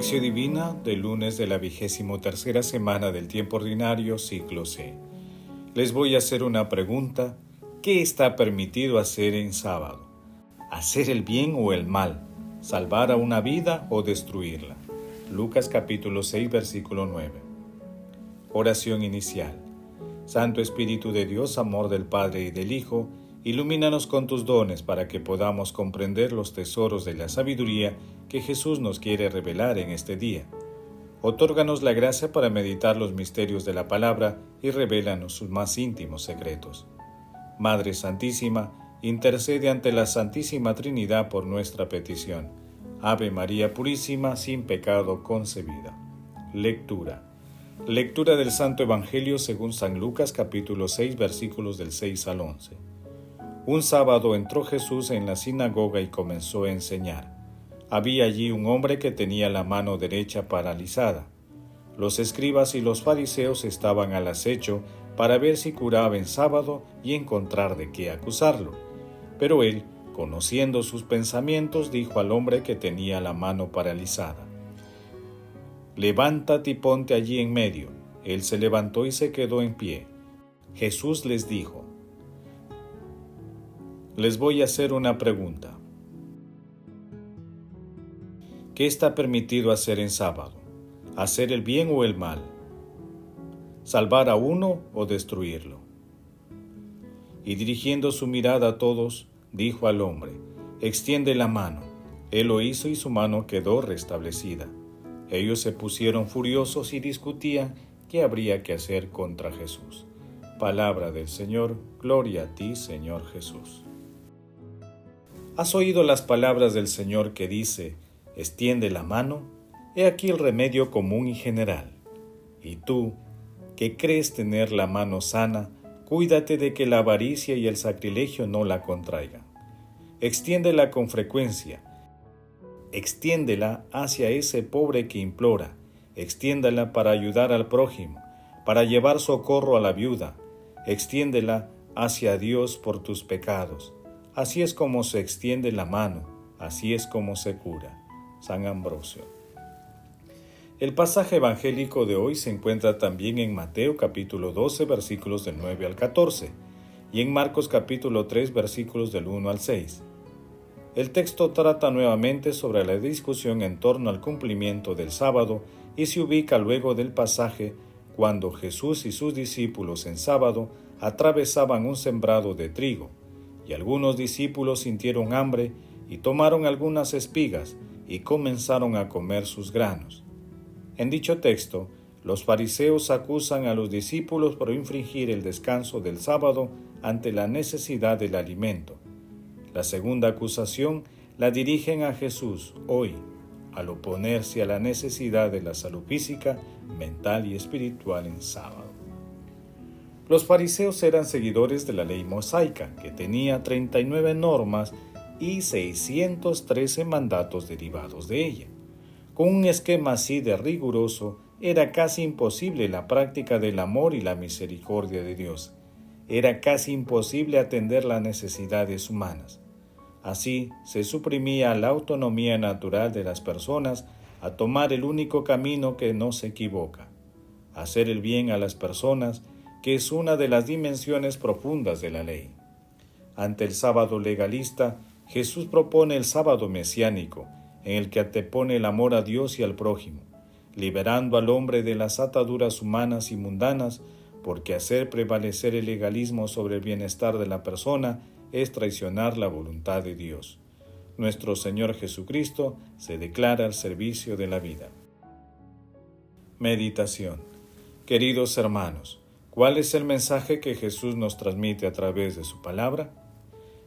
Lección Divina del lunes de la vigésimo tercera semana del tiempo ordinario, ciclo C. Les voy a hacer una pregunta. ¿Qué está permitido hacer en sábado? ¿Hacer el bien o el mal? ¿Salvar a una vida o destruirla? Lucas capítulo 6 versículo 9. Oración inicial. Santo Espíritu de Dios, amor del Padre y del Hijo, Ilumínanos con tus dones para que podamos comprender los tesoros de la sabiduría que Jesús nos quiere revelar en este día. Otórganos la gracia para meditar los misterios de la palabra y revélanos sus más íntimos secretos. Madre Santísima, intercede ante la Santísima Trinidad por nuestra petición. Ave María Purísima, sin pecado concebida. Lectura. Lectura del Santo Evangelio según San Lucas capítulo 6 versículos del 6 al 11. Un sábado entró Jesús en la sinagoga y comenzó a enseñar. Había allí un hombre que tenía la mano derecha paralizada. Los escribas y los fariseos estaban al acecho para ver si curaba en sábado y encontrar de qué acusarlo. Pero él, conociendo sus pensamientos, dijo al hombre que tenía la mano paralizada, Levántate y ponte allí en medio. Él se levantó y se quedó en pie. Jesús les dijo, les voy a hacer una pregunta. ¿Qué está permitido hacer en sábado? ¿Hacer el bien o el mal? ¿Salvar a uno o destruirlo? Y dirigiendo su mirada a todos, dijo al hombre, extiende la mano. Él lo hizo y su mano quedó restablecida. Ellos se pusieron furiosos y discutían qué habría que hacer contra Jesús. Palabra del Señor, gloria a ti, Señor Jesús. ¿Has oído las palabras del Señor que dice, extiende la mano? He aquí el remedio común y general. Y tú, que crees tener la mano sana, cuídate de que la avaricia y el sacrilegio no la contraigan. Extiéndela con frecuencia. Extiéndela hacia ese pobre que implora. Extiéndela para ayudar al prójimo, para llevar socorro a la viuda. Extiéndela hacia Dios por tus pecados Así es como se extiende la mano, así es como se cura. San Ambrosio. El pasaje evangélico de hoy se encuentra también en Mateo capítulo 12 versículos del 9 al 14 y en Marcos capítulo 3 versículos del 1 al 6. El texto trata nuevamente sobre la discusión en torno al cumplimiento del sábado y se ubica luego del pasaje cuando Jesús y sus discípulos en sábado atravesaban un sembrado de trigo y algunos discípulos sintieron hambre y tomaron algunas espigas y comenzaron a comer sus granos. En dicho texto, los fariseos acusan a los discípulos por infringir el descanso del sábado ante la necesidad del alimento. La segunda acusación la dirigen a Jesús hoy, al oponerse a la necesidad de la salud física, mental y espiritual en sábado. Los fariseos eran seguidores de la ley mosaica, que tenía 39 normas y 613 mandatos derivados de ella. Con un esquema así de riguroso, era casi imposible la práctica del amor y la misericordia de Dios. Era casi imposible atender las necesidades humanas. Así se suprimía la autonomía natural de las personas a tomar el único camino que no se equivoca, hacer el bien a las personas que es una de las dimensiones profundas de la ley. Ante el sábado legalista, Jesús propone el sábado mesiánico, en el que antepone el amor a Dios y al prójimo, liberando al hombre de las ataduras humanas y mundanas, porque hacer prevalecer el legalismo sobre el bienestar de la persona es traicionar la voluntad de Dios. Nuestro Señor Jesucristo se declara al servicio de la vida. Meditación Queridos hermanos, ¿Cuál es el mensaje que Jesús nos transmite a través de su palabra?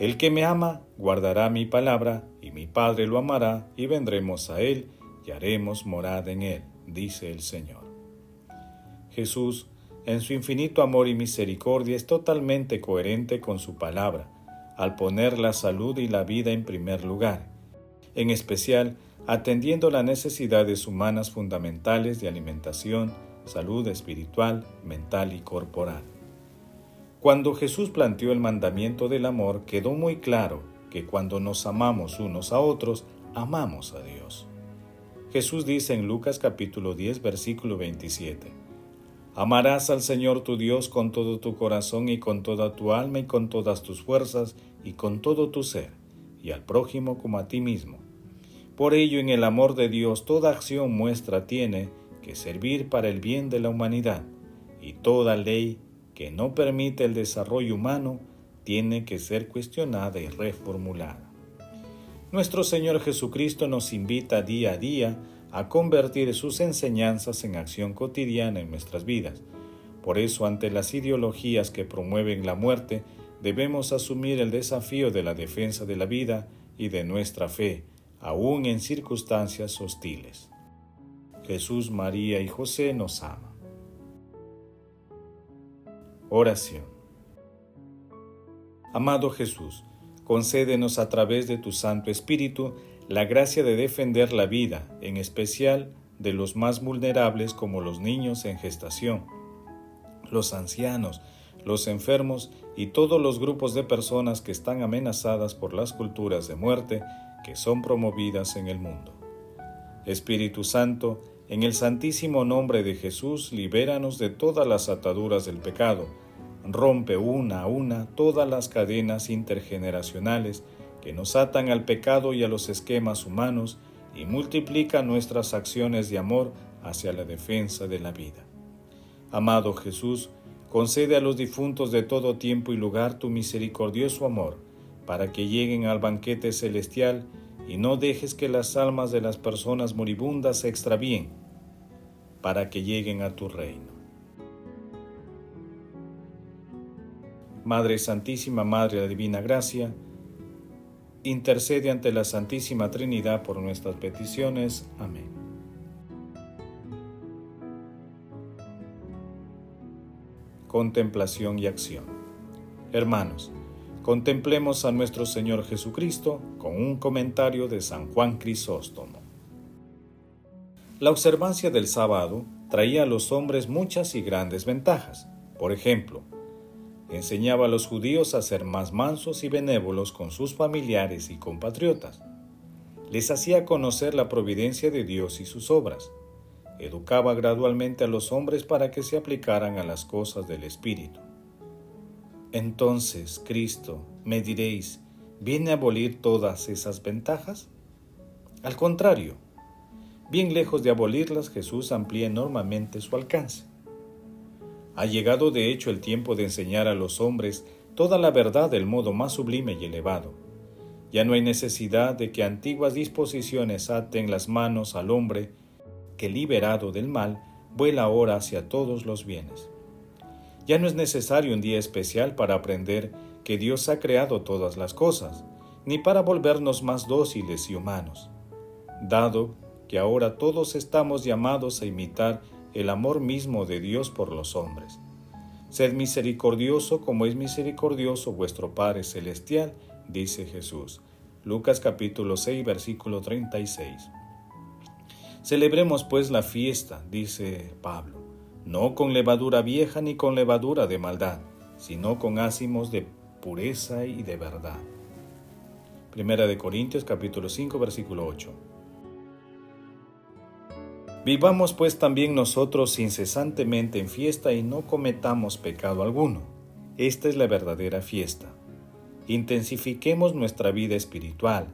El que me ama guardará mi palabra, y mi Padre lo amará, y vendremos a él, y haremos morada en él, dice el Señor. Jesús, en su infinito amor y misericordia, es totalmente coherente con su palabra, al poner la salud y la vida en primer lugar, en especial atendiendo las necesidades humanas fundamentales de alimentación, salud espiritual, mental y corporal. Cuando Jesús planteó el mandamiento del amor, quedó muy claro que cuando nos amamos unos a otros, amamos a Dios. Jesús dice en Lucas capítulo 10 versículo 27, Amarás al Señor tu Dios con todo tu corazón y con toda tu alma y con todas tus fuerzas y con todo tu ser, y al prójimo como a ti mismo. Por ello en el amor de Dios toda acción muestra tiene que servir para el bien de la humanidad, y toda ley que no permite el desarrollo humano tiene que ser cuestionada y reformulada. Nuestro Señor Jesucristo nos invita día a día a convertir sus enseñanzas en acción cotidiana en nuestras vidas. Por eso, ante las ideologías que promueven la muerte, debemos asumir el desafío de la defensa de la vida y de nuestra fe, aun en circunstancias hostiles. Jesús, María y José nos aman. Oración. Amado Jesús, concédenos a través de tu Santo Espíritu la gracia de defender la vida, en especial de los más vulnerables como los niños en gestación, los ancianos, los enfermos y todos los grupos de personas que están amenazadas por las culturas de muerte que son promovidas en el mundo. Espíritu Santo, en el santísimo nombre de Jesús, libéranos de todas las ataduras del pecado, rompe una a una todas las cadenas intergeneracionales que nos atan al pecado y a los esquemas humanos y multiplica nuestras acciones de amor hacia la defensa de la vida. Amado Jesús, concede a los difuntos de todo tiempo y lugar tu misericordioso amor, para que lleguen al banquete celestial y no dejes que las almas de las personas moribundas se extravíen, para que lleguen a tu reino. Madre Santísima, Madre de la Divina Gracia, intercede ante la Santísima Trinidad por nuestras peticiones. Amén. Contemplación y acción. Hermanos, contemplemos a nuestro Señor Jesucristo con un comentario de San Juan Crisóstomo. La observancia del sábado traía a los hombres muchas y grandes ventajas. Por ejemplo, enseñaba a los judíos a ser más mansos y benévolos con sus familiares y compatriotas. Les hacía conocer la providencia de Dios y sus obras. Educaba gradualmente a los hombres para que se aplicaran a las cosas del Espíritu. Entonces, Cristo, me diréis, ¿viene a abolir todas esas ventajas? Al contrario, bien lejos de abolirlas, Jesús amplía enormemente su alcance. Ha llegado de hecho el tiempo de enseñar a los hombres toda la verdad del modo más sublime y elevado. Ya no hay necesidad de que antiguas disposiciones aten las manos al hombre que liberado del mal vuela ahora hacia todos los bienes. Ya no es necesario un día especial para aprender que Dios ha creado todas las cosas, ni para volvernos más dóciles y humanos, dado que ahora todos estamos llamados a imitar el amor mismo de Dios por los hombres. Sed misericordioso como es misericordioso vuestro Padre Celestial, dice Jesús. Lucas capítulo 6 versículo 36. Celebremos pues la fiesta, dice Pablo, no con levadura vieja ni con levadura de maldad, sino con ácimos de pureza y de verdad. Primera de Corintios capítulo 5 versículo 8. Vivamos pues también nosotros incesantemente en fiesta y no cometamos pecado alguno. Esta es la verdadera fiesta. Intensifiquemos nuestra vida espiritual.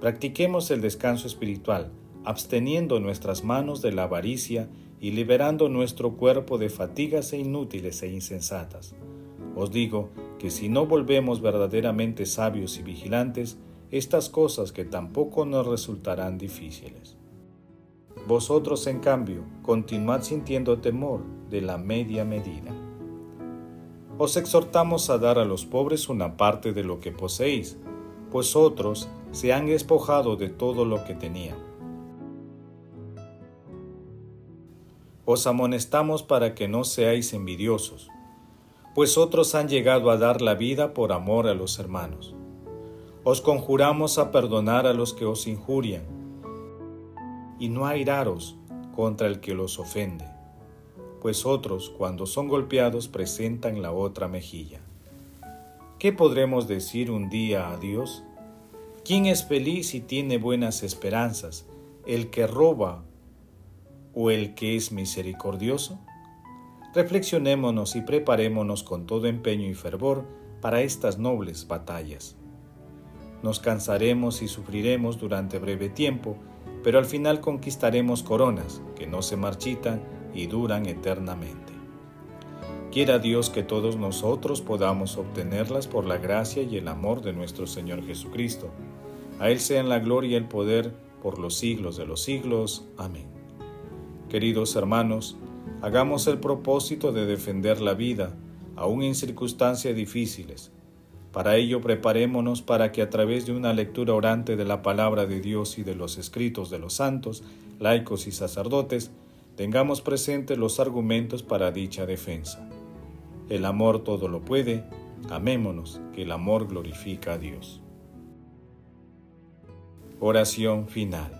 Practiquemos el descanso espiritual, absteniendo nuestras manos de la avaricia y liberando nuestro cuerpo de fatigas e inútiles e insensatas. Os digo que si no volvemos verdaderamente sabios y vigilantes, estas cosas que tampoco nos resultarán difíciles. Vosotros, en cambio, continuad sintiendo temor de la media medida. Os exhortamos a dar a los pobres una parte de lo que poseéis, pues otros se han despojado de todo lo que tenían. Os amonestamos para que no seáis envidiosos, pues otros han llegado a dar la vida por amor a los hermanos. Os conjuramos a perdonar a los que os injurian y no airaros contra el que los ofende, pues otros cuando son golpeados presentan la otra mejilla. ¿Qué podremos decir un día a Dios? ¿Quién es feliz y tiene buenas esperanzas? el que roba o el que es misericordioso? Reflexionémonos y preparémonos con todo empeño y fervor para estas nobles batallas. Nos cansaremos y sufriremos durante breve tiempo, pero al final conquistaremos coronas que no se marchitan y duran eternamente. Quiera Dios que todos nosotros podamos obtenerlas por la gracia y el amor de nuestro Señor Jesucristo. A Él sean la gloria y el poder por los siglos de los siglos. Amén. Queridos hermanos, hagamos el propósito de defender la vida, aun en circunstancias difíciles. Para ello preparémonos para que a través de una lectura orante de la palabra de Dios y de los escritos de los santos, laicos y sacerdotes, tengamos presentes los argumentos para dicha defensa. El amor todo lo puede, amémonos, que el amor glorifica a Dios. Oración final.